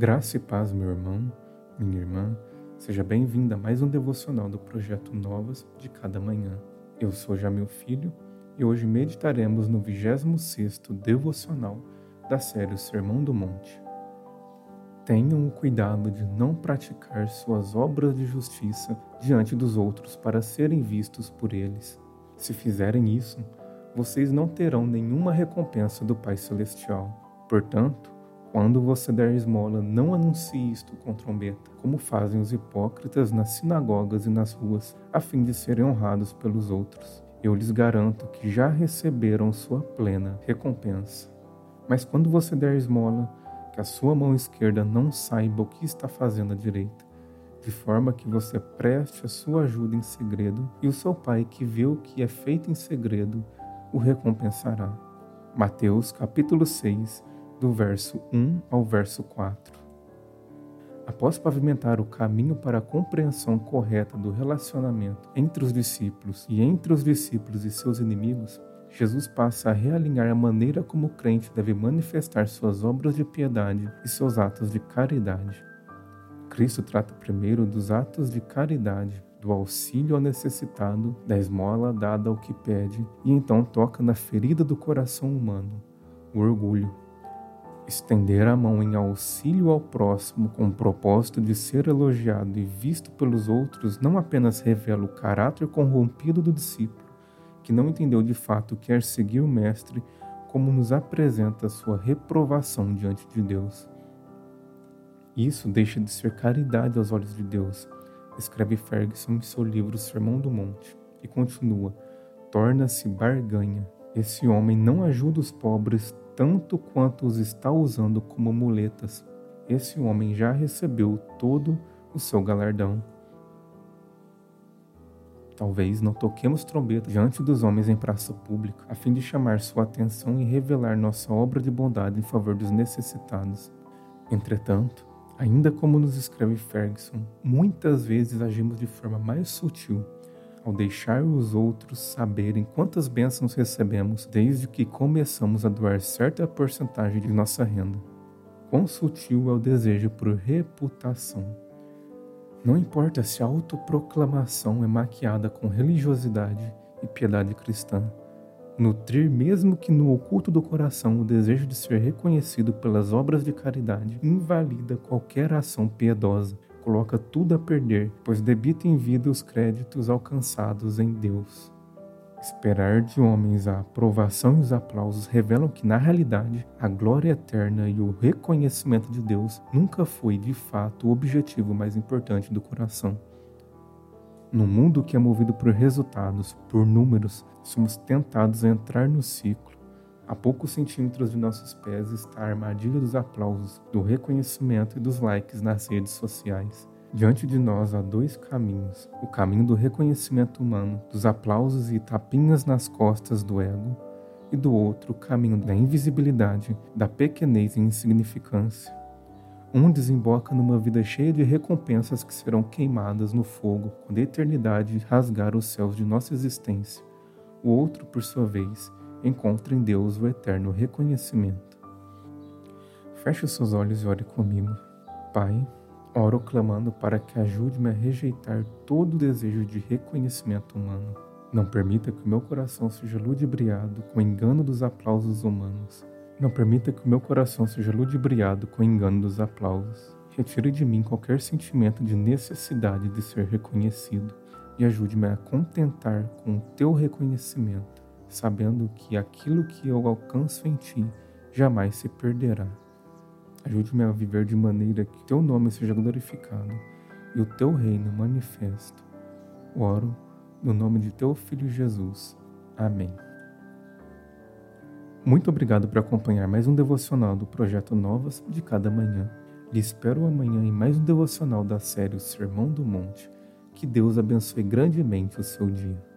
Graça e paz, meu irmão, minha irmã. Seja bem-vinda a mais um devocional do projeto Novas de cada manhã. Eu sou Jamil Filho e hoje meditaremos no 26º devocional da série Sermão do Monte. Tenham o cuidado de não praticar suas obras de justiça diante dos outros para serem vistos por eles. Se fizerem isso, vocês não terão nenhuma recompensa do Pai Celestial. Portanto, quando você der esmola, não anuncie isto com trombeta, como fazem os hipócritas nas sinagogas e nas ruas, a fim de serem honrados pelos outros. Eu lhes garanto que já receberam sua plena recompensa. Mas quando você der esmola, que a sua mão esquerda não saiba o que está fazendo a direita, de forma que você preste a sua ajuda em segredo, e o seu pai que vê o que é feito em segredo o recompensará. Mateus capítulo 6, do verso 1 ao verso 4. Após pavimentar o caminho para a compreensão correta do relacionamento entre os discípulos e entre os discípulos e seus inimigos, Jesus passa a realinhar a maneira como o crente deve manifestar suas obras de piedade e seus atos de caridade. Cristo trata primeiro dos atos de caridade, do auxílio ao necessitado, da esmola dada ao que pede, e então toca na ferida do coração humano, o orgulho, Estender a mão em auxílio ao próximo com o propósito de ser elogiado e visto pelos outros não apenas revela o caráter corrompido do discípulo, que não entendeu de fato quer seguir o Mestre, como nos apresenta sua reprovação diante de Deus. Isso deixa de ser caridade aos olhos de Deus, escreve Ferguson em seu livro Sermão do Monte, e continua: torna-se barganha. Esse homem não ajuda os pobres tanto quanto os está usando como muletas. Esse homem já recebeu todo o seu galardão. Talvez não toquemos trombeta diante dos homens em praça pública, a fim de chamar sua atenção e revelar nossa obra de bondade em favor dos necessitados. Entretanto, ainda como nos escreve Ferguson, muitas vezes agimos de forma mais sutil ao deixar os outros saberem quantas bênçãos recebemos desde que começamos a doar certa porcentagem de nossa renda. Quão sutil é o desejo por reputação. Não importa se a autoproclamação é maquiada com religiosidade e piedade cristã, nutrir, mesmo que no oculto do coração, o desejo de ser reconhecido pelas obras de caridade invalida qualquer ação piedosa coloca tudo a perder, pois debita em vida os créditos alcançados em Deus. Esperar de homens a aprovação e os aplausos revelam que, na realidade, a glória eterna e o reconhecimento de Deus nunca foi, de fato, o objetivo mais importante do coração. No mundo que é movido por resultados, por números, somos tentados a entrar no ciclo. A poucos centímetros de nossos pés está a armadilha dos aplausos, do reconhecimento e dos likes nas redes sociais. Diante de nós há dois caminhos: o caminho do reconhecimento humano, dos aplausos e tapinhas nas costas do ego, e do outro, o caminho da invisibilidade, da pequenez e insignificância. Um desemboca numa vida cheia de recompensas que serão queimadas no fogo quando a eternidade rasgar os céus de nossa existência. O outro, por sua vez, encontre em Deus o eterno reconhecimento. Feche os seus olhos e ore comigo. Pai, oro clamando para que ajude-me a rejeitar todo desejo de reconhecimento humano. Não permita que o meu coração seja ludibriado com o engano dos aplausos humanos. Não permita que o meu coração seja ludibriado com o engano dos aplausos. Retire de mim qualquer sentimento de necessidade de ser reconhecido e ajude-me a contentar com o teu reconhecimento sabendo que aquilo que eu alcanço em ti jamais se perderá. Ajude-me a viver de maneira que teu nome seja glorificado e o teu reino manifesto. Oro no nome de teu filho Jesus. Amém. Muito obrigado por acompanhar mais um devocional do projeto Novas de cada manhã. Lhe espero amanhã em mais um devocional da série o Sermão do Monte. Que Deus abençoe grandemente o seu dia.